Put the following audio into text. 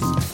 Bye.